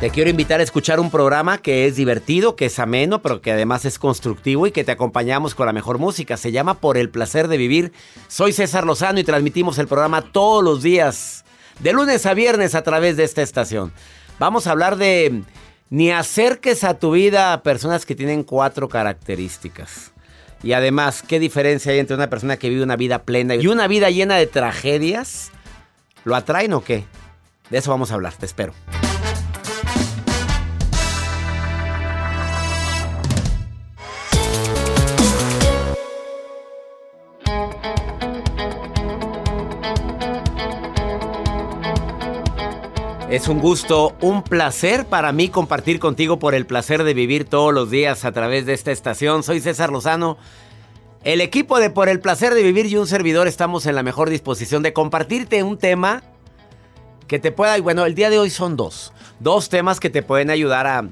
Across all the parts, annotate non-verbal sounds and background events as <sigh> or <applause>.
Te quiero invitar a escuchar un programa que es divertido, que es ameno, pero que además es constructivo y que te acompañamos con la mejor música. Se llama Por el placer de vivir. Soy César Lozano y transmitimos el programa todos los días, de lunes a viernes a través de esta estación. Vamos a hablar de ni acerques a tu vida a personas que tienen cuatro características. Y además, ¿qué diferencia hay entre una persona que vive una vida plena y una vida llena de tragedias? ¿Lo atraen o qué? De eso vamos a hablar, te espero. Es un gusto, un placer para mí compartir contigo por el placer de vivir todos los días a través de esta estación. Soy César Lozano. El equipo de Por el placer de vivir y un servidor estamos en la mejor disposición de compartirte un tema que te pueda... Bueno, el día de hoy son dos. Dos temas que te pueden ayudar a,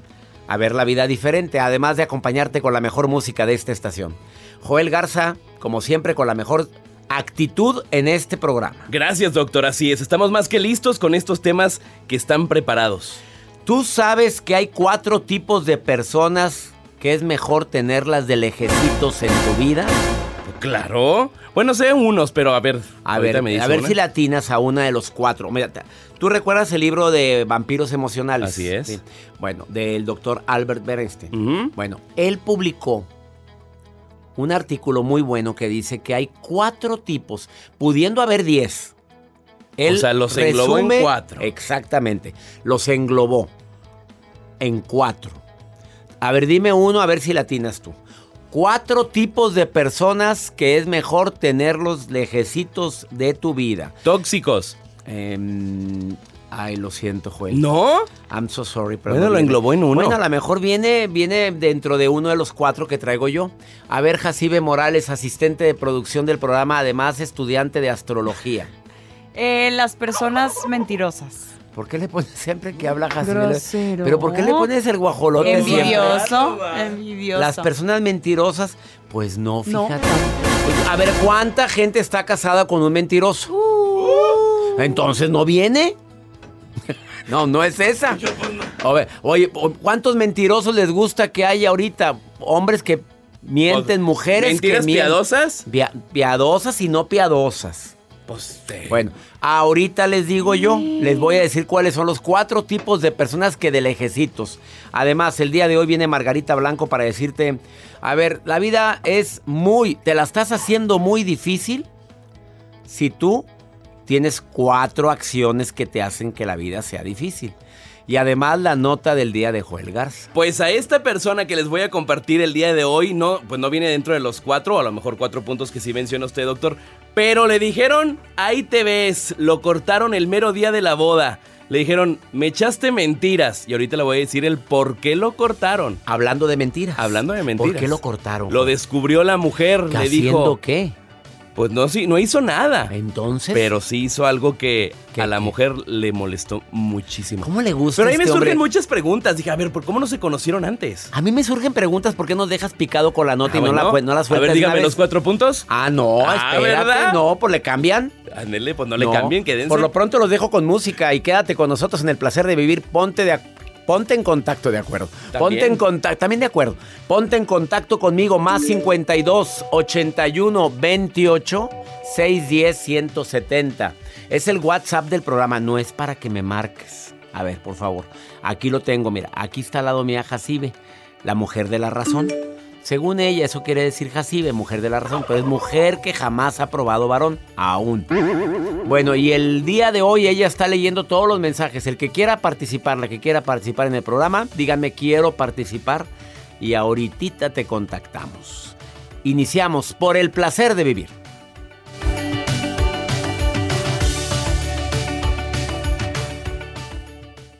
a ver la vida diferente, además de acompañarte con la mejor música de esta estación. Joel Garza, como siempre, con la mejor actitud en este programa. Gracias, doctor. Así es. Estamos más que listos con estos temas que están preparados. ¿Tú sabes que hay cuatro tipos de personas que es mejor tenerlas de lejecitos en tu vida? Claro. Bueno, sé unos, pero a ver. A ver, me a ver una. si latinas a una de los cuatro. Mira, ¿tú recuerdas el libro de vampiros emocionales? Así es. Bueno, del doctor Albert Bernstein. Ujú. Bueno, él publicó un artículo muy bueno que dice que hay cuatro tipos, pudiendo haber diez. Él O sea, los englobó en cuatro. Exactamente, los englobó en cuatro. A ver, dime uno, a ver si latinas tú. Cuatro tipos de personas que es mejor tenerlos lejecitos de tu vida. Tóxicos. Em, ay, lo siento, Joel. ¿No? I'm so sorry, pero Bueno, no lo viene. englobó en uno. Bueno, a lo mejor viene, viene dentro de uno de los cuatro que traigo yo. A ver, Jacibe Morales, asistente de producción del programa, además estudiante de astrología. Eh, las personas mentirosas. ¿Por qué le pones siempre que habla Jacibe? Pero ¿por qué le pones el guajolote siempre? Envidioso. Envidioso. Las personas mentirosas, pues no, No. fíjate. A ver, ¿cuánta gente está casada con un mentiroso? Uh. Entonces no viene. <laughs> No, no es esa. A ver, oye, ¿cuántos mentirosos les gusta que haya ahorita? Hombres que mienten, mujeres ¿Mentiras que mienten. piadosas? Pia- piadosas y no piadosas. Pues sí. Bueno, ahorita les digo yo, les voy a decir cuáles son los cuatro tipos de personas que de lejecitos. Además, el día de hoy viene Margarita Blanco para decirte, a ver, la vida es muy, te la estás haciendo muy difícil si tú tienes cuatro acciones que te hacen que la vida sea difícil. Y además la nota del día de Joel Garza. Pues a esta persona que les voy a compartir el día de hoy, no, pues no viene dentro de los cuatro, o a lo mejor cuatro puntos que sí menciona usted, doctor. Pero le dijeron, ahí te ves, lo cortaron el mero día de la boda. Le dijeron, me echaste mentiras. Y ahorita le voy a decir el por qué lo cortaron. Hablando de mentiras. Hablando de mentiras. ¿Por qué lo cortaron? Lo descubrió la mujer, ¿Que le ¿Haciendo dijo. qué? Pues no, sí, no hizo nada. Entonces. Pero sí hizo algo que ¿Qué, a la qué? mujer le molestó muchísimo. ¿Cómo le gusta Pero ahí me este surgen hombre? muchas preguntas. Dije, a ver, ¿por cómo no se conocieron antes? A mí me surgen preguntas, ¿por qué nos dejas picado con la nota y Ah, no, la, cue- no las A sueltas ver, dígame vez? los cuatro puntos. Ah, no, Ah, espérate, ¿verdad? no, pues le cambian. Ándele, pues no le cambien, quédense. Por lo pronto los dejo con música y quédate con nosotros en el placer de vivir. Ponte de ac- Ponte en contacto, de acuerdo. También. Ponte en contacto, también de acuerdo. Ponte en contacto conmigo, más 52 81 28 610 170. Es el WhatsApp del programa, no es para que me marques. A ver, por favor. Aquí lo tengo, mira. Aquí está al lado mía Jacibe, la mujer de la razón. Según ella, eso quiere decir Jacibe, mujer de la razón, pero es mujer que jamás ha probado varón, aún. Bueno, y el día de hoy ella está leyendo todos los mensajes. El que quiera participar, la que quiera participar en el programa, díganme quiero participar y ahorita te contactamos. Iniciamos por el placer de vivir.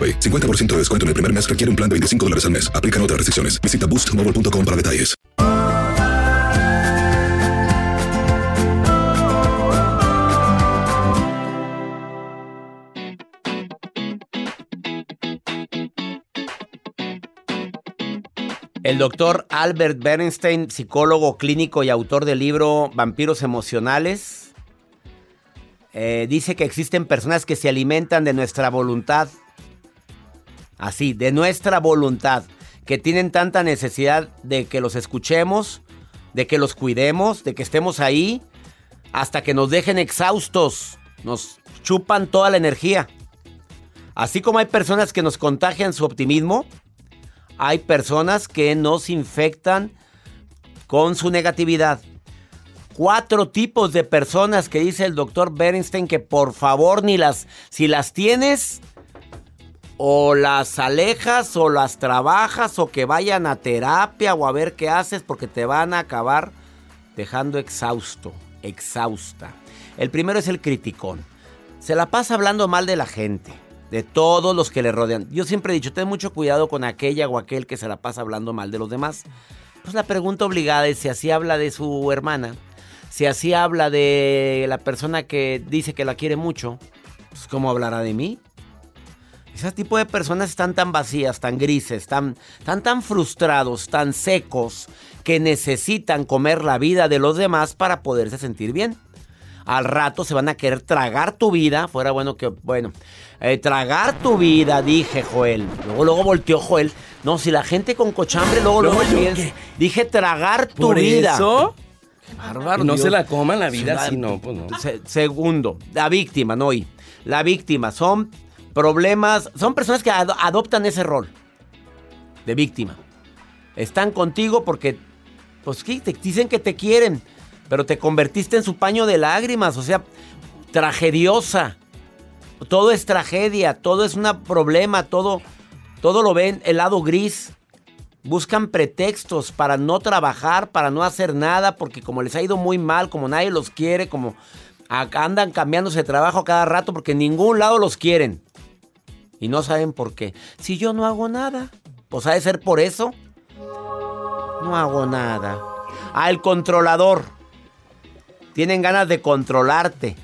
AroPay. 50% de descuento en el primer mes requiere un plan de 25 dólares al mes. Aplican otras restricciones. Visita boostmobile.com para detalles. El doctor Albert Bernstein, psicólogo clínico y autor del libro Vampiros Emocionales, eh, dice que existen personas que se alimentan de nuestra voluntad. Así, de nuestra voluntad. Que tienen tanta necesidad de que los escuchemos, de que los cuidemos, de que estemos ahí, hasta que nos dejen exhaustos. Nos chupan toda la energía. Así como hay personas que nos contagian su optimismo, hay personas que nos infectan con su negatividad. Cuatro tipos de personas que dice el doctor Bernstein que por favor ni las, si las tienes, o las alejas o las trabajas o que vayan a terapia o a ver qué haces porque te van a acabar dejando exhausto, exhausta. El primero es el criticón. Se la pasa hablando mal de la gente, de todos los que le rodean. Yo siempre he dicho, ten mucho cuidado con aquella o aquel que se la pasa hablando mal de los demás. Pues la pregunta obligada es si así habla de su hermana, si así habla de la persona que dice que la quiere mucho, pues ¿cómo hablará de mí? Ese tipo de personas están tan vacías, tan grises, tan, tan, tan frustrados, tan secos, que necesitan comer la vida de los demás para poderse sentir bien. Al rato se van a querer tragar tu vida. Fuera bueno que, bueno, eh, tragar tu vida, dije Joel. Luego, luego volteó Joel. No, si la gente con cochambre, luego, luego ¿yo piensa- qué? Dije tragar tu Por vida. eso, Qué bárbaro, no Dios. se la coman la vida, si no, pues no. Se- segundo, la víctima, no y La víctima son problemas, son personas que ado- adoptan ese rol de víctima. Están contigo porque, pues te dicen que te quieren, pero te convertiste en su paño de lágrimas, o sea, tragediosa. Todo es tragedia, todo es un problema, todo, todo lo ven el lado gris. Buscan pretextos para no trabajar, para no hacer nada, porque como les ha ido muy mal, como nadie los quiere, como andan cambiándose de trabajo cada rato, porque en ningún lado los quieren. Y no saben por qué. Si yo no hago nada, pues ha de ser por eso. No hago nada. El controlador. Tienen ganas de controlarte.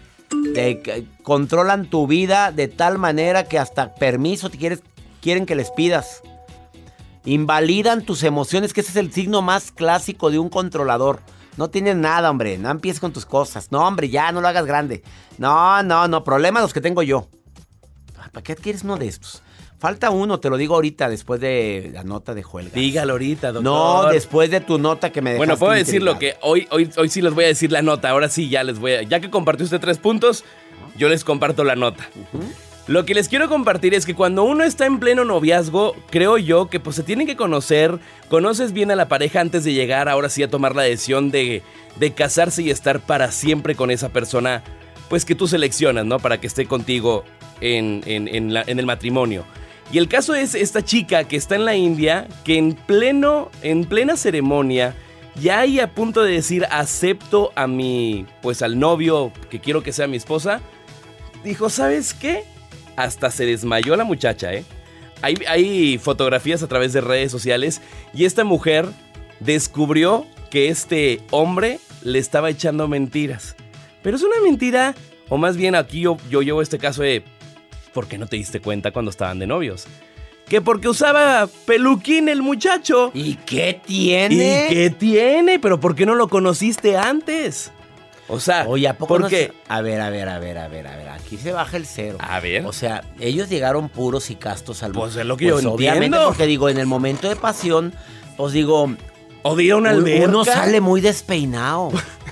controlan tu vida de tal manera que hasta permiso te quieres, quieren que les pidas. Invalidan tus emociones, que ese es el signo más clásico de un controlador. No tienes nada, hombre. No empieces con tus cosas. No, hombre, ya no lo hagas grande. No, no, no. Problemas los que tengo yo. ¿Para qué quieres uno de estos? Falta uno, te lo digo ahorita, después de la nota de Juelga. Dígalo ahorita, doctor. No, después de tu nota que me dejaste Bueno, puedo decirlo que hoy, hoy, hoy sí les voy a decir la nota. Ahora sí, ya les voy a... Ya que compartió usted tres puntos, yo les comparto la nota. Lo que les quiero compartir es que cuando uno está en pleno noviazgo, creo yo que pues se tienen que conocer, conoces bien a la pareja antes de llegar ahora sí a tomar la decisión de, de casarse y estar para siempre con esa persona, pues que tú seleccionas, ¿no? Para que esté contigo en, en, en el matrimonio. Y el caso es esta chica que está en la India, que en pleno, en plena ceremonia, ya ahí a punto de decir acepto a mi, pues al novio que quiero que sea mi esposa, dijo, ¿sabes qué? Hasta se desmayó la muchacha, ¿eh? Hay, hay fotografías a través de redes sociales y esta mujer descubrió que este hombre le estaba echando mentiras. Pero es una mentira, o más bien aquí yo, yo llevo este caso de ¿por qué no te diste cuenta cuando estaban de novios? Que porque usaba peluquín el muchacho. ¿Y qué tiene? ¿Y qué tiene? Pero ¿por qué no lo conociste antes? O sea, Oye, ¿a poco ¿por no se- A ver, a ver, a ver, a ver, a ver. Aquí se baja el cero. A ver. O sea, ellos llegaron puros y castos al Pues es lo que yo obviamente, entiendo. porque digo, en el momento de pasión, pues digo, O de ir a una un- alberca. uno sale muy despeinado. <laughs>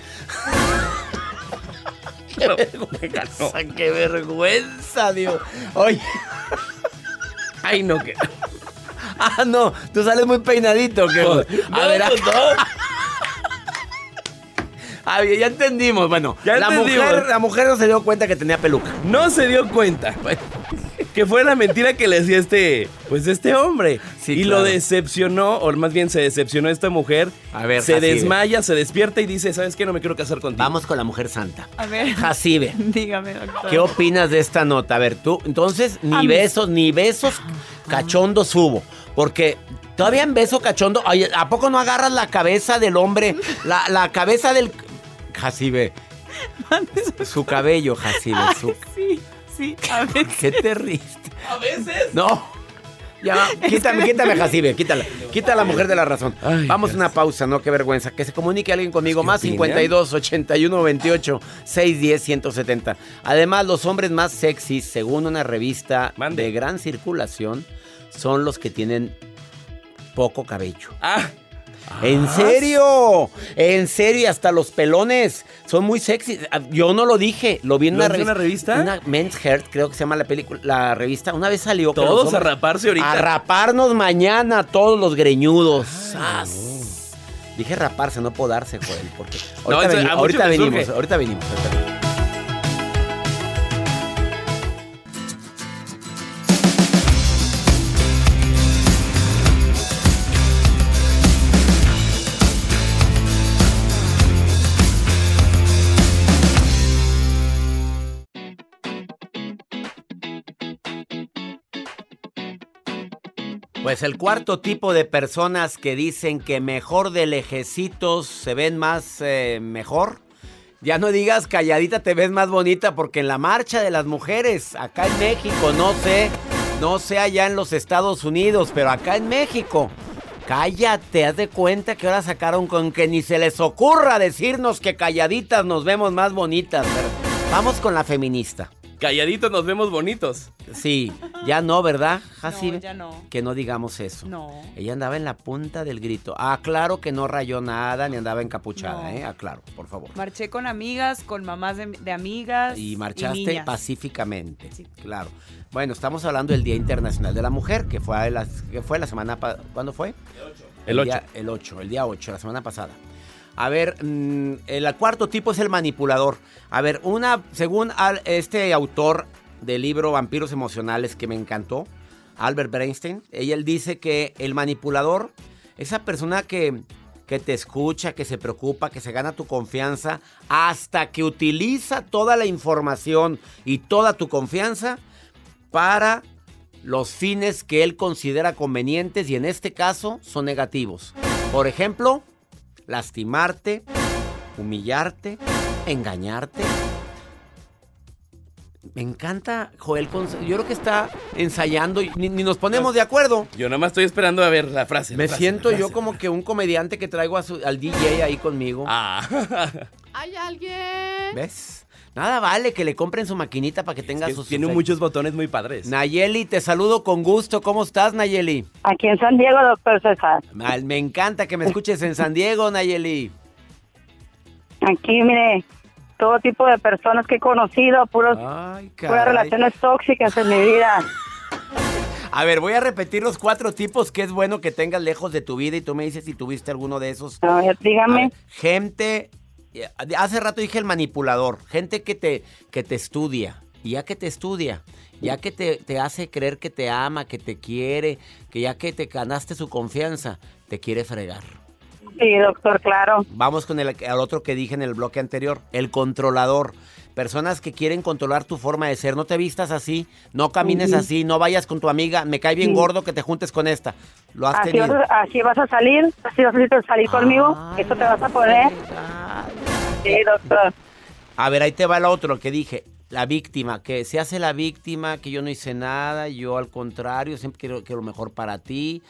Qué vergüenza. ¡Qué vergüenza, Dios! Oye, Ay, no, que. ah, no, tú sales muy peinadito. No, a ver, acá- Ah, bien, ya entendimos. Bueno, Ya la, entendimos. mujer, la mujer no se dio cuenta que tenía peluca. No se dio cuenta. Que fue la mentira que le decía este, pues este hombre. Sí, y claro. lo decepcionó, o más bien se decepcionó esta mujer. A ver, se Jacibe. desmaya, se despierta y dice, ¿sabes qué? No me quiero casar contigo. Vamos con la mujer santa. A ver. Jacibe. <laughs> Dígame, doctor. ¿Qué opinas de esta nota? A ver, tú, entonces, A ni mí- besos, ni besos cachondos hubo. Porque todavía en beso cachondo, ay, ¿a poco no agarras la cabeza del hombre? La, la cabeza del. Jacibe. <laughs> Su cabello, Jacibe. Su... Sí, sí, <laughs> a ver. ¿Qué te riste? <laughs> A veces. No. Ya, <laughs> quítame, quítame, Jacibe, quítala. Quita a la mujer de la razón. Ay, Vamos a una pausa, no, qué vergüenza. Que se comunique alguien conmigo. ¿Qué Más opinan? 52 81 28 610 170. Además, los hombres más sexys, según una revista Mande. de gran circulación, son los que tienen poco cabello. Ah. ¿En Ah, serio? ¿En serio? Y hasta los pelones son muy sexy. Ah, Yo no lo dije, lo vi en ¿Lo una, revista. una revista? Una Men's Health, creo que se llama la película, la revista. Una vez salió. Todos a raparse ahorita. A raparnos mañana, todos los greñudos. ¡Sas! Dije raparse, no podarse, Joel, porque No, ahorita, eso- veni- a ahorita venimos, ahorita venimos, ahorita venimos. Pues el cuarto <laughs> tipo de personas que dicen que mejor de lejecitos se ven más eh, mejor. Ya no digas calladita te ves más bonita porque en la marcha de las mujeres, acá en México, no sé, no sé allá en los Estados Unidos, pero acá en México, cállate, haz de cuenta que ahora sacaron con que ni se les ocurra decirnos que calladitas nos vemos más bonitas. pero vamos con la feminista. Calladitos nos vemos bonitos. Sí, ya no, ¿verdad, Jacibe? No, ya no. Que no digamos eso. No. Ella andaba en la punta del grito. Ah, claro que no rayó nada ni andaba encapuchada, No. ¿eh? Aclaro, por favor. Marché con amigas, con mamás de, de amigas. Y marchaste niñas. pacíficamente. Sí. Claro. Bueno, estamos hablando del Día Internacional de la Mujer, que fue la, que fue la semana... ¿Cuándo fue? El ocho. día- el 8, el día 8, la semana pasada. A ver, mm, el cuarto tipo es el manipulador. A ver, una, según al- este autor del libro Vampiros Emocionales que me encantó, Albert Bernstein, ella dice que el manipulador, esa persona que, que te escucha, que se preocupa, que se gana tu confianza, hasta que utiliza toda la información y toda tu confianza para los fines que él considera convenientes y en este caso son negativos. Por ejemplo, lastimarte, humillarte, engañarte. Me encanta Joel, yo creo que está ensayando y ni, ni nos ponemos de acuerdo. Yo nada más estoy esperando a ver la frase. la Me frase, siento yo frase. como que un comediante que traigo a su- al DJ ahí conmigo. Ah. <laughs> ¿Hay alguien? ¿Ves? Nada vale que le compren su maquinita para que tenga Que sus tiene muchos botones muy padres. Nayeli, te saludo con gusto. ¿Cómo estás, Nayeli? Aquí en San Diego, doctor César. Mal- Me encanta que me escuches en San Diego, Nayeli. Aquí, mire, todo tipo de personas que he conocido, puros, Ay, puras relaciones tóxicas en mi vida. <laughs> A ver, voy a repetir los cuatro tipos que es bueno que tengas lejos de tu vida y tú me dices si tuviste alguno de esos. A ver, dígame. A ver, gente, eh, hace rato dije el manipulador, gente que te, que te estudia. Y ya que te estudia, ya que te, te hace creer que te ama, que te quiere, que ya que te ganaste su confianza, te quiere fregar. Sí, doctor, claro. Vamos con el, al otro que dije en el bloque anterior, el controlador. Personas que quieren controlar tu forma de ser. No te vistas así, no camines así, no vayas con tu amiga. Me cae bien gordo que te juntes con esta. Lo has Así vas, tenido. a, así vas a salir, así vas a salir conmigo, eso te vas a poner. Sí, doctor. A ver, ahí te va el otro que dije. La víctima, que se hace la víctima, que yo no hice nada, yo al contrario, siempre quiero, quiero lo mejor para ti,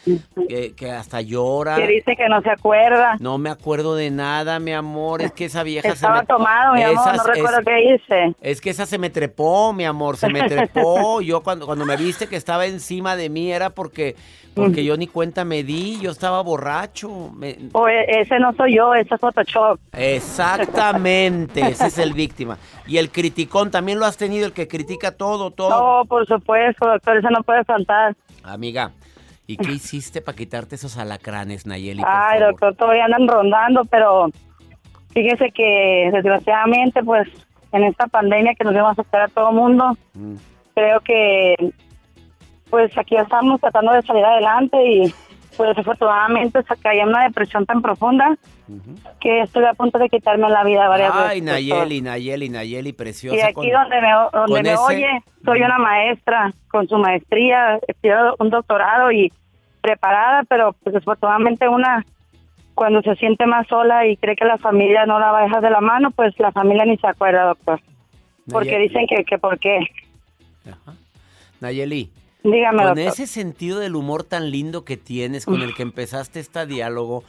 que, que hasta llora. Que dice que no se acuerda. No me acuerdo de nada, mi amor, es que esa vieja Estaba se me... tomado, mi amor, no recuerdo es- qué hice. Es que esa se me trepó, mi amor, se me trepó. <laughs> Yo cuando, cuando me viste que estaba encima de mí era porque, porque yo ni cuenta me di, yo estaba borracho. me- O e- ese no soy yo, ese es Photoshop. Exactamente, <laughs> ese es el víctima. Y el criticón, también lo has tenido, el que critica todo, todo. No, por supuesto, doctor, eso no puede faltar. Amiga, ¿y qué <laughs> hiciste para quitarte esos alacranes, Nayeli? Ay, favor? doctor, todavía andan rondando, pero fíjese que desgraciadamente, pues, en esta pandemia que nos vamos a hacer a todo mundo, Mm. creo que, pues, aquí estamos tratando de salir adelante y, pues, desafortunadamente, caí en una depresión tan profunda que estoy a punto de quitarme la vida varias Ay, veces. doctor. Nayeli, Nayeli, Nayeli, preciosa. Y aquí con- donde me, donde me ese- oye, soy una maestra con su maestría, estudiado un doctorado y preparada, pero pues desafortunadamente una cuando se siente más sola y cree que la familia no la va a dejar de la mano, pues la familia ni se acuerda, doctor. Porque dicen que, que por qué. Nayeli, Dígame, con doctor. ese sentido del humor tan lindo que tienes, con el que empezaste este diálogo,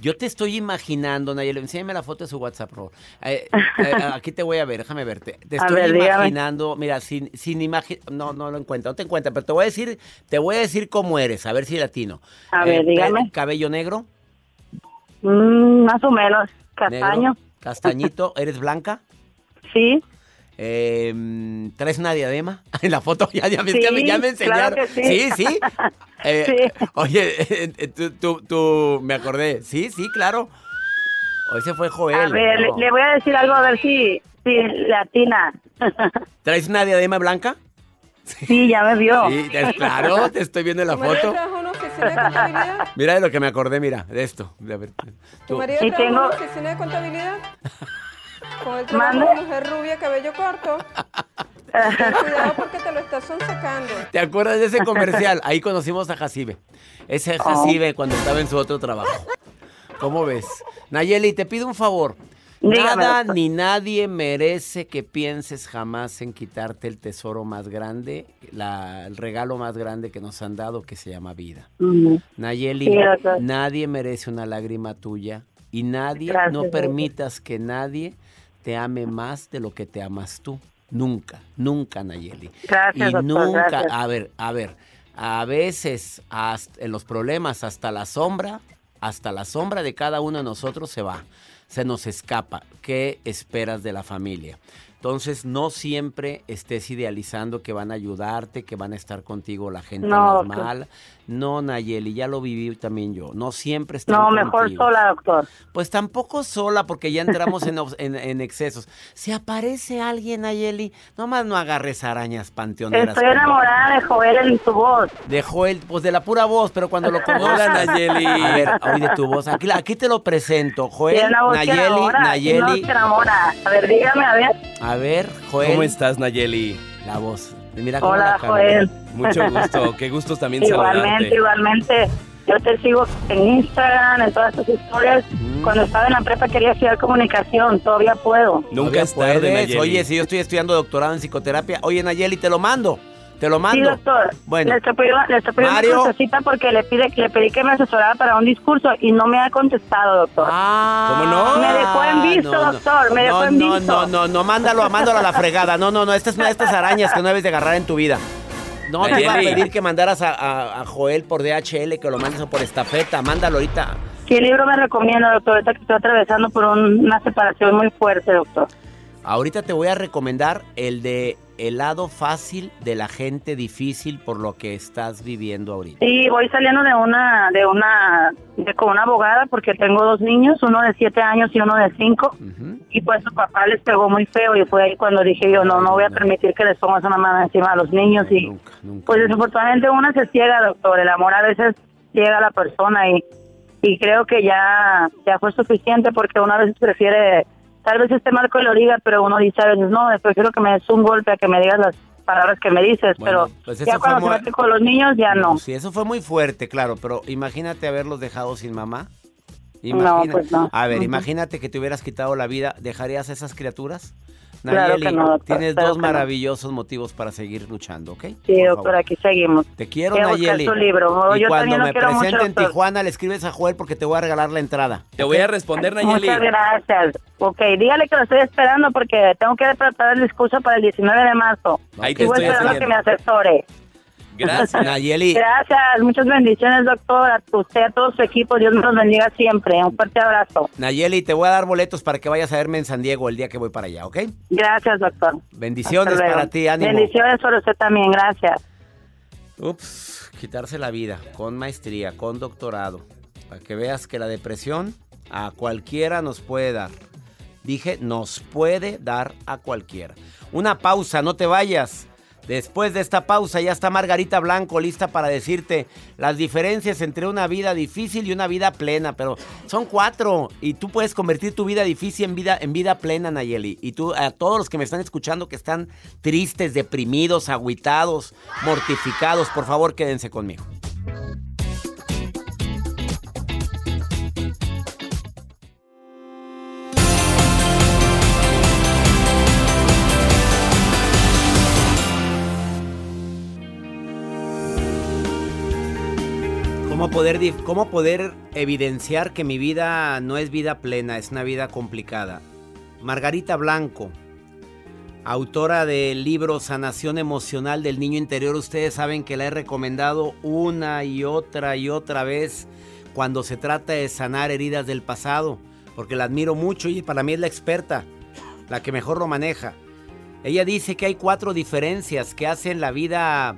yo te estoy imaginando, Nayeli, enséñame la foto de su WhatsApp, por favor. Eh, eh, <laughs> aquí te voy a ver, déjame verte. Te estoy ver, dígame. imaginando, mira, sin, sin imaginar, no, no lo encuentro, no te encuentro, pero te voy a decir, te voy a decir cómo eres, a ver si latino. A ver, pe- dígame. Cabello negro, Mm, más o menos, castaño. negro, castañito, ¿eres blanca? Sí. Eh, ¿Traes una diadema? <laughs> En la foto ya, Sí, ya me, ya me claro enseñaron. que sí. sí, sí. Eh, <laughs> Sí. Oye, eh, tú, tú, tú- me acordé. Sí, sí, claro. O ese fue Joel. A ver, no. le, le voy a decir algo a ver si, si le atina. <laughs> ¿Traes una diadema blanca? Sí, ya me vio. Sí, claro, te estoy viendo en la ¿Tu marido foto. trabaja en una oficina de contabilidad? Mira de lo que me acordé, mira, de esto. De ver, ¿Tu tú- marido Y trabaja en tengo- una oficina de contabilidad? Con el trabajo ¿Mande? de mujer rubia, cabello corto. Ten cuidado porque te lo estás sacando. ¿Te acuerdas de ese comercial? Ahí conocimos a Jacibe. Ese Oh. Jacibe cuando estaba en su otro trabajo. ¿Cómo ves? Nayeli, te pido un favor. Dígame, Nada doctor. ni nadie merece que pienses jamás en quitarte el tesoro más grande, la- el regalo más grande que nos han dado que se llama vida. Nayeli, Sí, nadie merece una lágrima tuya y nadie, Gracias, no doctor. permitas que nadie te ame más de lo que te amas tú. Nunca, nunca, Nayeli. Gracias, y doctor, nunca, gracias. a ver, a ver, a veces hasta- en los problemas hasta la sombra, hasta la sombra de cada uno de nosotros se va, se nos escapa. ¿Qué esperas de la familia? Entonces, no siempre estés idealizando que van a ayudarte, que van a estar contigo la gente No, normal. No, Nayeli, ya lo viví también yo. No siempre están No, mejor sola, doctor. Pues tampoco sola, porque ya entramos en, obs- en- en excesos. Si aparece alguien, Nayeli, nomás no agarres arañas panteoneras. Estoy enamorada de Joel en su voz. De Joel, pues de la pura voz, pero cuando lo conozcas, Hola, <laughs> Nayeli. A ver, oye tu voz. Aquí, aquí te lo presento. Joel, Nayeli, Nayeli. que enamora. A ver, dígame, a ver. A ver, Joel. ¿Cómo estás, Nayeli? La voz. Mira cómo Hola, la. Joel. Mucho <laughs> gusto. Qué gusto también Igualmente, saludarte. igualmente. Yo te sigo en Instagram, en todas tus historias. Mm. Cuando estaba en la prepa quería estudiar comunicación, todavía puedo. Nunca Todavía es tarde, puedes. Nayeli. Oye, si yo estoy estudiando doctorado en psicoterapia. Oye, Nayeli, te lo mando. Te lo Sí, mando. doctor. Bueno. Le estoy pidiendo, le estoy pidiendo Mario. una cita porque le pide, le pedí que me asesorara para un discurso y no me ha contestado, doctor. Ah, ¿Cómo no? Me dejó en visto, no, no. doctor, me dejó no, en no, visto. No, no, no, mándalo, mándalo a la fregada. No, no, no, estas, estas arañas que no debes de agarrar en tu vida. No te iba a pedir que mandaras a, a- a Joel por DHL, que lo mandes por estafeta. Mándalo ahorita. ¿Qué libro me recomienda, doctor? Ahorita que estoy atravesando por un- una separación muy fuerte, doctor. Ahorita te voy a recomendar el de El lado fácil de la gente difícil por lo que estás viviendo ahorita. Sí, voy saliendo de una, de una, de con una abogada porque tengo dos niños, uno de siete años y uno de cinco. Y pues su papá les pegó muy feo y fue ahí cuando dije yo, no, no voy a permitir que les pongas una mano encima a los niños. Y pues desafortunadamente una se ciega, doctor. El amor a veces ciega a la persona y, y creo que ya, ya fue suficiente porque uno a veces prefiere, tal vez este marco lo diga, pero uno dice a veces, no, prefiero que me des un golpe a que me digas las palabras que me dices, Bueno, pero pues ya cuando muy- se mete con los niños ya no. Sí, eso fue muy fuerte, claro, pero imagínate haberlos dejado sin mamá. No, pues no. A ver, imagínate que te hubieras quitado la vida, ¿dejarías a esas criaturas? Claro que no, doctor, tienes dos que no. maravillosos motivos para seguir luchando, ¿ok? Sí, Por doctor, aquí seguimos. Te quiero, buscar Nayeli. su libro. Y Yo cuando me quiero mucho, presente en doctor. Tijuana, le escribes a Joel porque te voy a regalar la entrada. Te voy a responder, Nayeli. Muchas gracias. Ok, dígale que lo estoy esperando porque tengo que preparar el discurso para el 19 de marzo. Ahí te Y voy estoy esperando que me asesore. Gracias. Nayeli. Gracias, muchas bendiciones, doctor. A usted, a todo su equipo. Dios los bendiga siempre. Un fuerte abrazo. Nayeli, te voy a dar boletos para que vayas a verme en San Diego el día que voy para allá, ¿ok? Gracias, doctor. Bendiciones para ti, ánimo. Bendiciones para usted también, gracias. Ups, quitarse la vida con maestría, con doctorado, para que veas que la depresión a cualquiera nos puede dar. Dije, nos puede dar a cualquiera. Una pausa, no te vayas. Después de esta pausa ya está Margarita Blanco lista para decirte las diferencias entre una vida difícil y una vida plena, pero son cuatro y tú puedes convertir tu vida difícil en vida en vida plena, Nayeli. Y tú a todos los que me están escuchando que están tristes, deprimidos, agüitados, mortificados, por favor, quédense conmigo. ¿Cómo poder, ¿Cómo poder evidenciar que mi vida no es vida plena, es una vida complicada? Margarita Blanco, autora del libro Sanación Emocional del Niño Interior, ustedes saben que la he recomendado una y otra y otra vez cuando se trata de sanar heridas del pasado, porque la admiro mucho y para mí es la experta, la que mejor lo maneja. Ella dice que hay cuatro diferencias que hacen la vida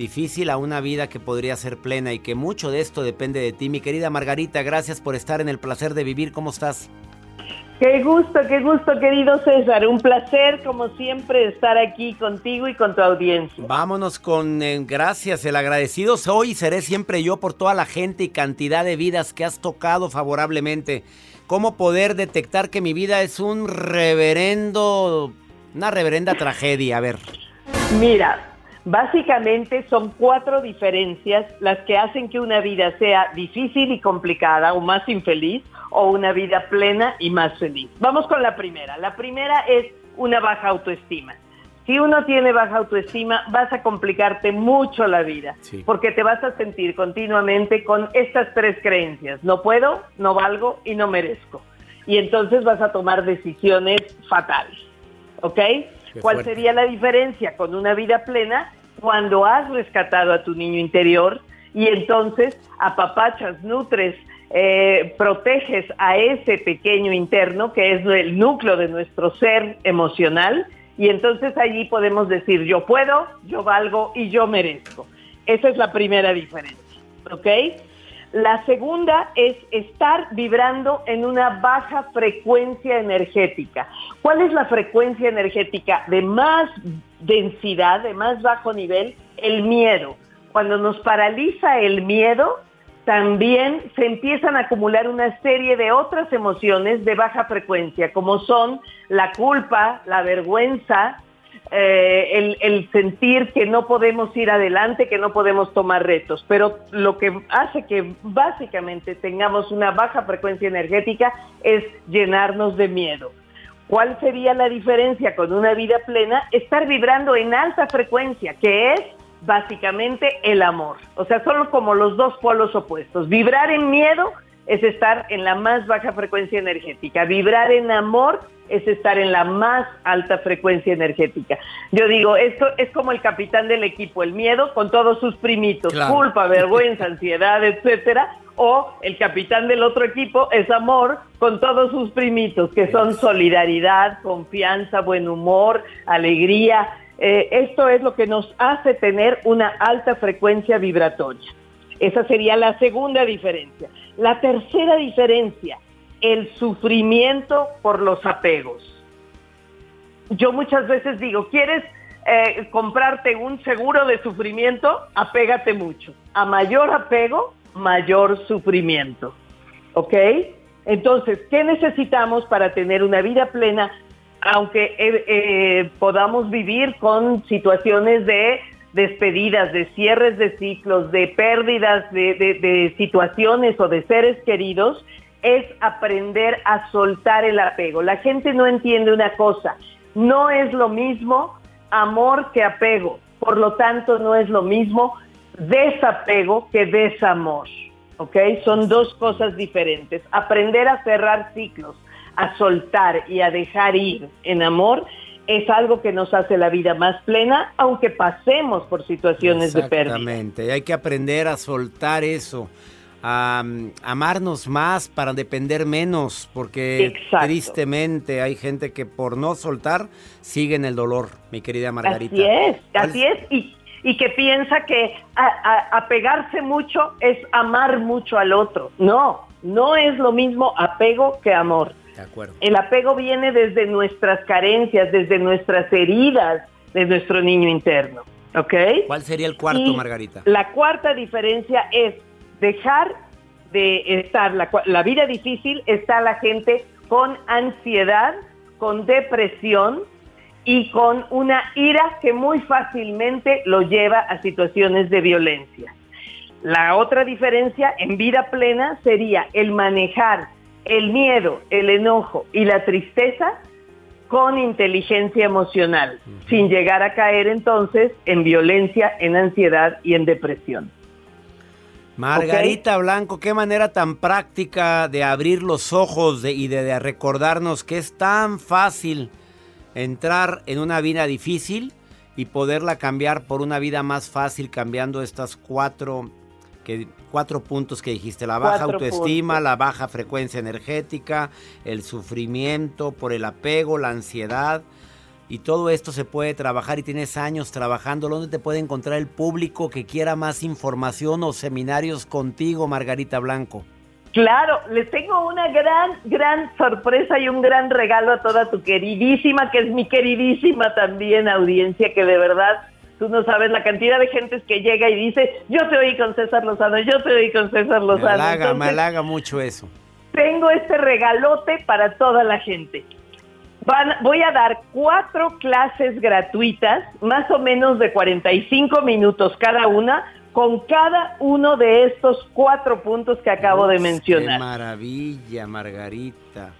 difícil a una vida que podría ser plena y que mucho de esto depende de ti. Mi querida Margarita, gracias por estar en el placer de vivir. ¿Cómo estás? Qué gusto, qué gusto, querido César. Un placer, como siempre, estar aquí contigo y con tu audiencia. Vámonos con eh, gracias. El agradecido soy y seré siempre yo por toda la gente y cantidad de vidas que has tocado favorablemente. ¿Cómo poder detectar que mi vida es un reverendo, una reverenda tragedia? A ver. Mira, básicamente son cuatro diferencias las que hacen que una vida sea difícil y complicada o más infeliz o una vida plena y más feliz. Vamos con la primera. La primera es una baja autoestima. Si uno tiene baja autoestima, vas a complicarte mucho la vida, Sí. porque te vas a sentir continuamente con estas tres creencias. No puedo, no valgo y no merezco. Y entonces vas a tomar decisiones fatales. ¿Ok? ¿Cuál fuerte. sería la diferencia con una vida plena? Cuando has rescatado a tu niño interior y entonces apapachas, nutres eh, proteges a ese pequeño interno que es el núcleo de nuestro ser emocional y entonces allí podemos decir yo puedo, yo valgo y yo merezco. Esa es la primera diferencia, ¿ok? La segunda es estar vibrando en una baja frecuencia energética. ¿Cuál es la frecuencia energética de más densidad, de más bajo nivel? El miedo. Cuando nos paraliza el miedo, también se empiezan a acumular una serie de otras emociones de baja frecuencia, como son la culpa, la vergüenza, eh, el, el, sentir que no podemos ir adelante, que no podemos tomar retos. Pero lo que hace que básicamente tengamos una baja frecuencia energética es llenarnos de miedo. ¿Cuál sería la diferencia con una vida plena? Estar vibrando en alta frecuencia, que es básicamente el amor. O sea, son como los dos polos opuestos. Vibrar en miedo es estar en la más baja frecuencia energética. Vibrar en amor es estar en la más alta frecuencia energética. Yo digo, esto es como el capitán del equipo, el miedo con todos sus primitos, culpa, vergüenza, <laughs> ansiedad, etcétera, o el capitán del otro equipo es amor con todos sus primitos, que son solidaridad, confianza, buen humor, alegría. Eh, esto es lo que nos hace tener una alta frecuencia vibratoria. Esa sería la segunda diferencia. La tercera diferencia, el sufrimiento por los apegos. Yo muchas veces digo, ¿quieres eh, comprarte un seguro de sufrimiento? Apégate mucho. A mayor apego, mayor sufrimiento. ¿Ok? Entonces, ¿qué necesitamos para tener una vida plena? Aunque eh, eh, podamos vivir con situaciones de despedidas, de cierres de ciclos, de pérdidas de situaciones o de seres queridos, es aprender a soltar el apego. La gente no entiende una cosa, no es lo mismo amor que apego, por lo tanto no es lo mismo desapego que desamor, ¿ok? Son dos cosas diferentes. Aprender a cerrar ciclos, a soltar y a dejar ir en amor es algo que nos hace la vida más plena, aunque pasemos por situaciones de pérdida. Exactamente, hay que aprender a soltar eso a, amarnos más para depender menos, porque tristemente hay gente que por no soltar sigue en el dolor, mi querida Margarita. Así es, así es, y, y que piensa que apegarse mucho es amar mucho al otro. No, no es lo mismo apego que amor. De acuerdo. El apego viene desde nuestras carencias, desde nuestras heridas, de nuestro niño interno. ¿Ok? ¿Cuál sería el cuarto, Margarita? La cuarta diferencia es dejar de estar la, vida difícil, está la gente con ansiedad, con depresión y con una ira que muy fácilmente lo lleva a situaciones de violencia. La otra diferencia en vida plena sería el manejar el miedo, el enojo y la tristeza con inteligencia emocional, sin llegar a caer entonces en violencia, en ansiedad y en depresión. Margarita Blanco, qué manera tan práctica de abrir los ojos y de, recordarnos que es tan fácil entrar en una vida difícil y poderla cambiar por una vida más fácil cambiando estas cuatro, que, cuatro puntos que dijiste, la baja autoestima, la baja frecuencia energética, el sufrimiento por el apego, la ansiedad y todo esto se puede trabajar y tienes años trabajando. ¿Dónde te puede encontrar el público que quiera más información o seminarios contigo, Margarita Blanco? Claro, les tengo una gran, gran sorpresa y un gran regalo a toda tu queridísima, que es mi queridísima también audiencia, que de verdad tú no sabes la cantidad de gente que llega y dice, yo te oí con César Lozano, yo te oí con César Lozano. Me halaga, me halaga mucho eso. Tengo este regalote para toda la gente voy a dar cuatro clases gratuitas, más o menos de 45 minutos cada una, con cada uno de estos cuatro puntos que acabo de mencionar. ¡Qué maravilla, Margarita!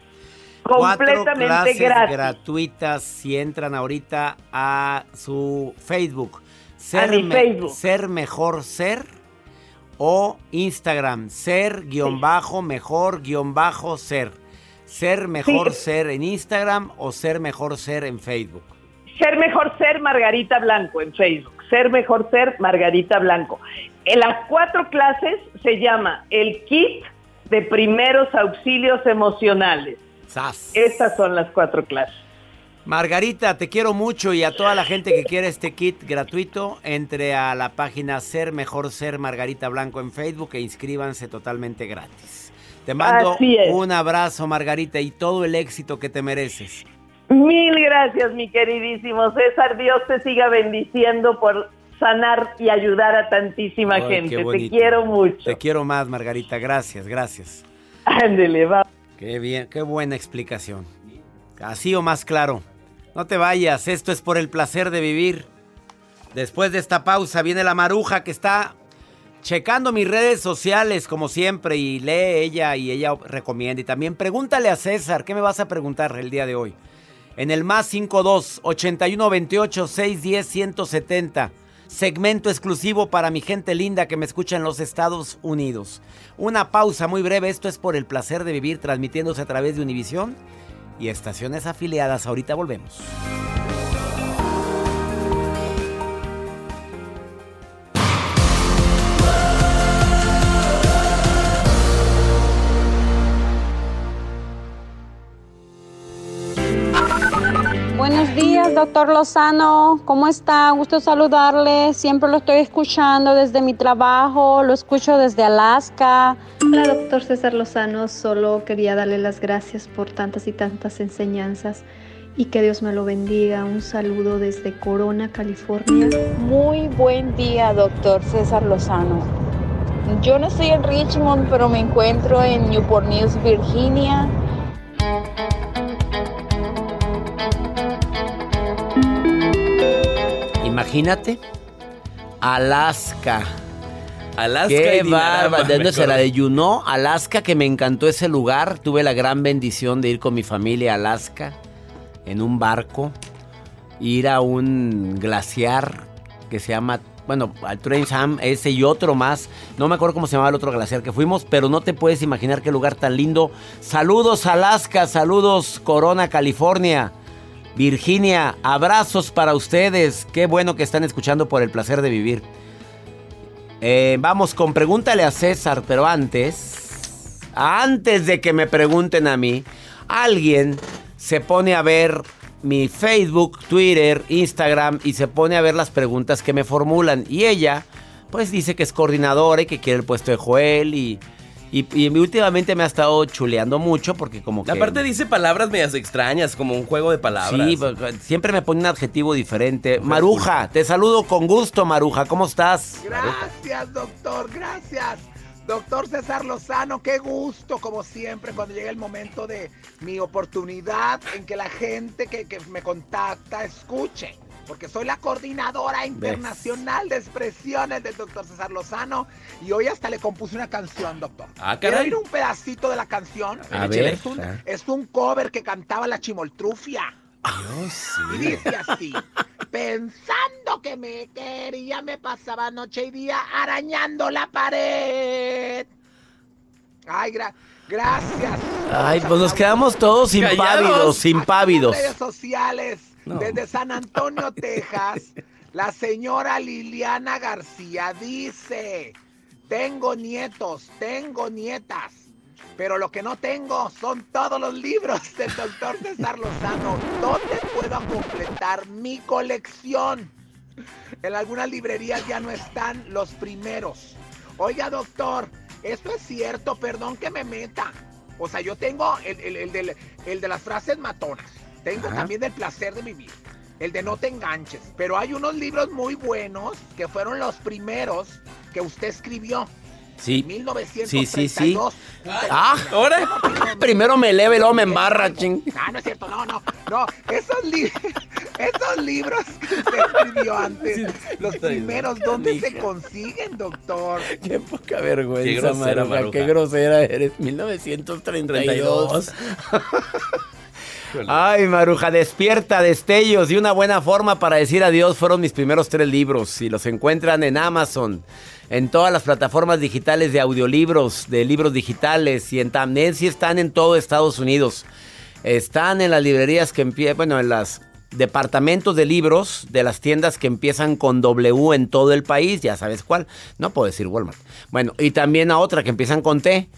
Completamente cuatro clases gratuitas si entran ahorita a su Facebook. Ser, Facebook. ser mejor ser o Instagram, ser guion bajo mejor guion bajo ser. ¿Ser mejor ser en Instagram o ser mejor ser en Facebook? Ser mejor ser Margarita Blanco en Facebook. Ser mejor ser Margarita Blanco. En las cuatro clases se llama el kit de primeros auxilios emocionales. Sas. Estas son las cuatro clases. Margarita, te quiero mucho y a toda la gente que quiere este kit gratuito, entre a la página Ser Mejor Ser Margarita Blanco en Facebook e inscríbanse totalmente gratis. Te mando un abrazo, Margarita, y todo el éxito que te mereces. Mil gracias, mi queridísimo César. Dios te siga bendiciendo por sanar y ayudar a tantísima Ay, gente. Te quiero mucho. Te quiero más, Margarita. Gracias, gracias. Ándele, va. Qué bien, qué buena explicación. Así o más claro. No te vayas, esto es por el placer de vivir. Después de esta pausa viene la maruja que está checando mis redes sociales como siempre y lee ella y ella recomienda. Y también pregúntale a César, ¿qué me vas a preguntar el día de hoy? En el más 52 81 28 610 170. Segmento exclusivo para mi gente linda que me escucha en los Estados Unidos. Una pausa muy breve. Esto es por el placer de vivir transmitiéndose a través de Univisión y estaciones afiliadas. Ahorita volvemos. Doctor Lozano. ¿Cómo está? Gusto saludarle. Siempre lo estoy escuchando desde mi trabajo. Lo escucho desde Alaska. Hola, doctor César Lozano. Solo quería darle las gracias por tantas y tantas enseñanzas y que Dios me lo bendiga. Un saludo desde Corona, California. Muy buen día, doctor César Lozano. Yo no estoy en Richmond, pero me encuentro en Newport News, Virginia. Imagínate. Alaska. Alaska Qué bárbaro. ¿De dónde será? De Juneau, Alaska, que me encantó ese lugar. Tuve la gran bendición de ir con mi familia a Alaska en un barco. Ir a un glaciar que se llama, bueno, al Trencham, ese y otro más. No me acuerdo cómo se llamaba el otro glaciar que fuimos, pero no te puedes imaginar qué lugar tan lindo. Saludos Alaska, saludos Corona, California. Virginia, abrazos para ustedes. Qué bueno que están escuchando por el placer de vivir. Eh, vamos con pregúntale a César, pero antes, antes de que me pregunten a mí, alguien se pone a ver mi Facebook, Twitter, Instagram y se pone a ver las preguntas que me formulan. Y ella, pues dice que es coordinadora y que quiere el puesto de Joel y, y, y últimamente me ha estado chuleando mucho porque como que... Aparte dice palabras medias extrañas, como un juego de palabras. Sí, pues, siempre me pone un adjetivo diferente. Maruja, te saludo con gusto, Maruja. ¿Cómo estás? Gracias, doctor, gracias. Doctor César Lozano, qué gusto, como siempre, cuando llega el momento de mi oportunidad en que la gente que, que me contacta escuche. Porque soy la coordinadora internacional de expresiones del doctor César Lozano y hoy hasta le compuse una canción, doctor. Ah, ¿Quiere caray. oír un pedacito de la canción? A ver. Es un, es un cover que cantaba la chimoltrufia. Y dice así, pensando que me quería, me pasaba noche y día arañando la pared. Ay, gra- gracias. Ay, pues nos quedamos todos impávidos, impávidos. redes sociales No. desde San Antonio, <laughs> Texas. La señora Liliana García dice, tengo nietos, tengo nietas, pero lo que no tengo son todos los libros <laughs> del doctor César Lozano. ¿Dónde puedo completar mi colección? En algunas librerías ya no están los primeros. Oiga, doctor, esto es cierto, perdón que me meta. O sea, yo tengo el, el- el del- el de las frases matonas. Tengo Ajá. también del placer de vivir. El de no te enganches. Pero hay unos libros muy buenos que fueron los primeros que usted escribió. Sí. 1932. Sí, sí, sí. Ah, ahora. Primero me eleva y luego me embarra, ching. Ah, no es cierto, no, no, no. Esos, li- <laughs> esos libros que usted escribió antes, los primeros, ¿dónde se consiguen, doctor? Qué poca vergüenza, Qué grosera, Maruja. Qué grosera eres. 1932. <laughs> Ay, Maruja, despierta, destellos y una buena forma para decir adiós fueron mis primeros tres libros y los encuentran en Amazon, en todas las plataformas digitales de audiolibros, de libros digitales y en también sí están en todo Estados Unidos. Están en las librerías que empiezan, bueno, en los departamentos de libros de las tiendas que empiezan con W en todo el país, ya sabes cuál. No puedo decir Walmart. Bueno, y también a otra que empiezan con T.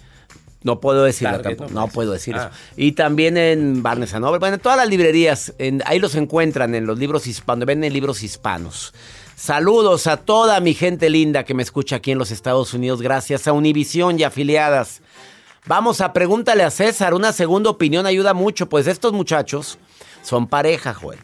No puedo decirlo Target, tampoco. ¿no? No puedo decir Ah. eso. Y también en Barnes Noble. Bueno, en todas las librerías. en- ahí los encuentran en los libros hispanos. Venden libros hispanos. Saludos a toda mi gente linda que me escucha aquí en los Estados Unidos. Gracias a Univisión y afiliadas. Vamos a pregúntale a César. Una segunda opinión ayuda mucho. Pues estos muchachos son pareja, Joel.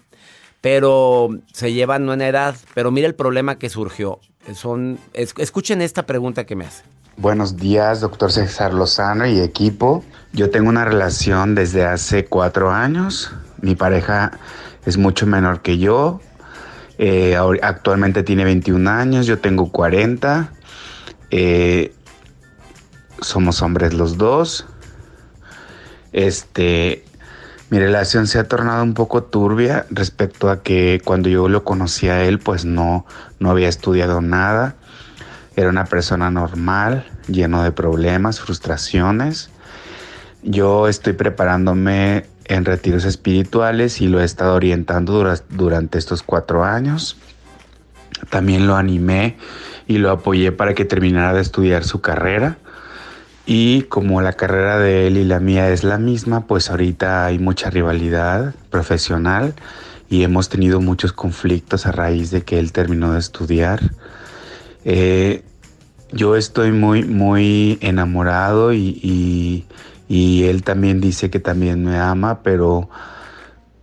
Pero se llevan una edad. Pero mira el problema que surgió. Son, es- escuchen esta pregunta que me hace. Buenos días, doctor César Lozano y equipo. Yo tengo una relación desde hace cuatro años. Mi pareja es mucho menor que yo. Eh, actualmente tiene 21 años, yo tengo 40. Eh, somos hombres los dos. Este, mi relación se ha tornado un poco turbia respecto a que cuando yo lo conocí a él, pues no, no había estudiado nada. Era una persona normal, lleno de problemas, frustraciones. Yo estoy preparándome en retiros espirituales y lo he estado orientando dura- durante estos cuatro años. También lo animé y lo apoyé para que terminara de estudiar su carrera. Y como la carrera de él y la mía es la misma, pues ahorita hay mucha rivalidad profesional y hemos tenido muchos conflictos a raíz de que él terminó de estudiar. Eh, yo estoy muy, muy enamorado y, él también dice que también me ama, pero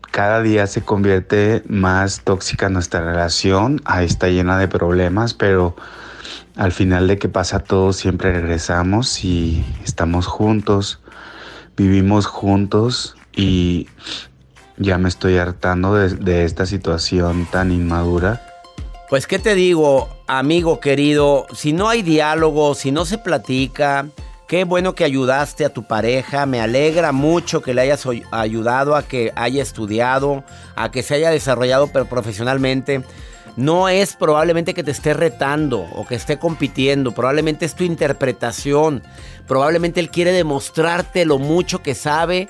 cada día se convierte más tóxica nuestra relación. Ahí está llena de problemas, pero al final de que pasa todo siempre regresamos y estamos juntos, vivimos juntos y ya me estoy hartando de, de esta situación tan inmadura. Pues qué te digo, amigo querido, si no hay diálogo, si no se platica, qué bueno que ayudaste a tu pareja, me alegra mucho que le hayas ayudado a que haya estudiado, a que se haya desarrollado profesionalmente. No es probablemente que te esté retando o que esté compitiendo, probablemente es tu interpretación, probablemente él quiere demostrarte lo mucho que sabe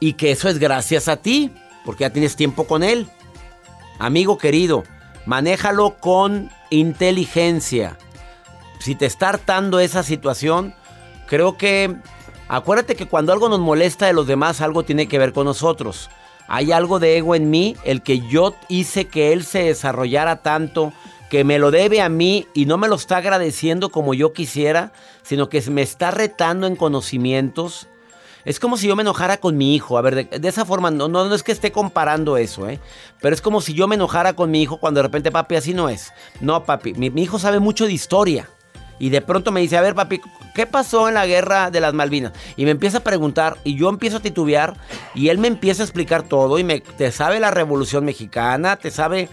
y que eso es gracias a ti, porque ya tienes tiempo con él. Amigo querido, manéjalo con inteligencia. Si te está hartando esa situación, creo que acuérdate que cuando algo nos molesta de los demás, algo tiene que ver con nosotros. Hay algo de ego en mí, el que yo hice que él se desarrollara tanto, que me lo debe a mí y no me lo está agradeciendo como yo quisiera, sino que me está retando en conocimientos. Es como si yo me enojara con mi hijo. A ver, de, esa forma, no, no, no es que esté comparando eso, ¿eh? Pero es como si yo me enojara con mi hijo cuando de repente, papi, así no es. No, papi, mi, hijo sabe mucho de historia. Y de pronto me dice, a ver, papi, ¿qué pasó en la guerra de las Malvinas? Y me empieza a preguntar, y yo empiezo a titubear, y él me empieza a explicar todo, y me, te sabe la Revolución Mexicana, te sabe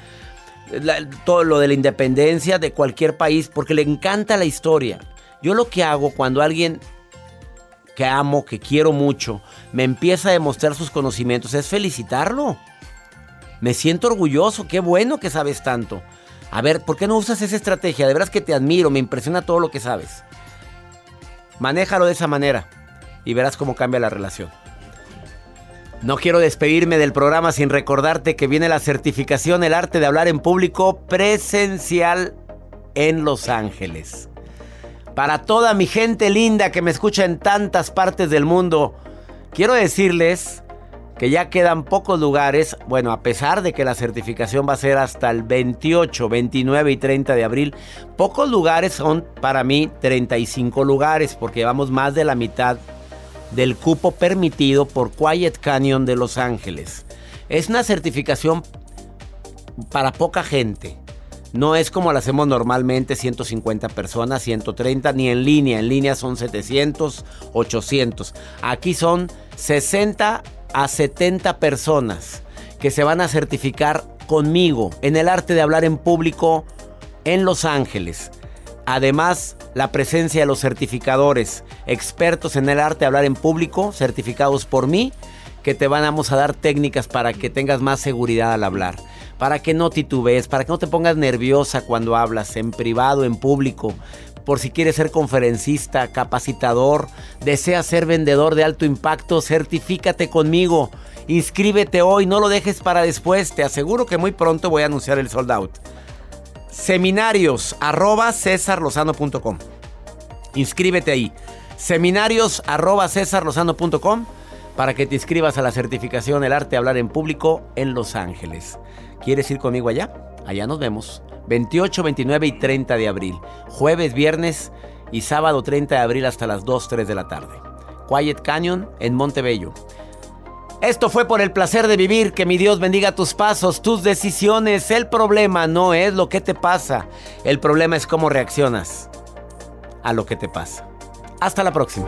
todo lo de la independencia de cualquier país, porque le encanta la historia. Yo lo que hago cuando alguien que amo, que quiero mucho, me empieza a demostrar sus conocimientos, es felicitarlo. Me siento orgulloso, qué bueno que sabes tanto. A ver, ¿por qué no usas esa estrategia? De veras que te admiro, me impresiona todo lo que sabes. Manéjalo de esa manera y verás cómo cambia la relación. No quiero despedirme del programa sin recordarte que viene la certificación El arte de hablar en público presencial en Los Ángeles. Para toda mi gente linda que me escucha en tantas partes del mundo, quiero decirles que ya quedan pocos lugares, bueno, a pesar de que la certificación va a ser hasta el 28, 29 y 30 de abril, pocos lugares son para mí 35 lugares, porque llevamos más de la mitad del cupo permitido por Quiet Canyon de Los Ángeles. Es una certificación para poca gente. No es como la hacemos normalmente, 150 personas, 130, ni en línea. En línea son 700, 800. Aquí son 60 a 70 personas que se van a certificar conmigo en el arte de hablar en público en Los Ángeles. Además, la presencia de los certificadores, expertos en el arte de hablar en público, certificados por mí, que te vamos a dar técnicas para que tengas más seguridad al hablar, para que no titubees, para que no te pongas nerviosa cuando hablas en privado, en público, por si quieres ser conferencista, capacitador, deseas ser vendedor de alto impacto, certifícate conmigo. Inscríbete hoy, no lo dejes para después. Te aseguro que muy pronto voy a anunciar el sold out. Seminarios arroba cesarlozano.com. Inscríbete ahí. Seminarios arroba cesarlozano.com para que te inscribas a la certificación El arte de hablar en público en Los Ángeles. ¿Quieres ir conmigo allá? Allá nos vemos. 28, 29 y 30 de abril. Jueves, viernes y sábado 30 de abril hasta las 2, 3 de la tarde. Quiet Canyon en Montebello. Esto fue por el placer de vivir. Que mi Dios bendiga tus pasos, tus decisiones. El problema no es lo que te pasa. El problema es cómo reaccionas a lo que te pasa. Hasta la próxima.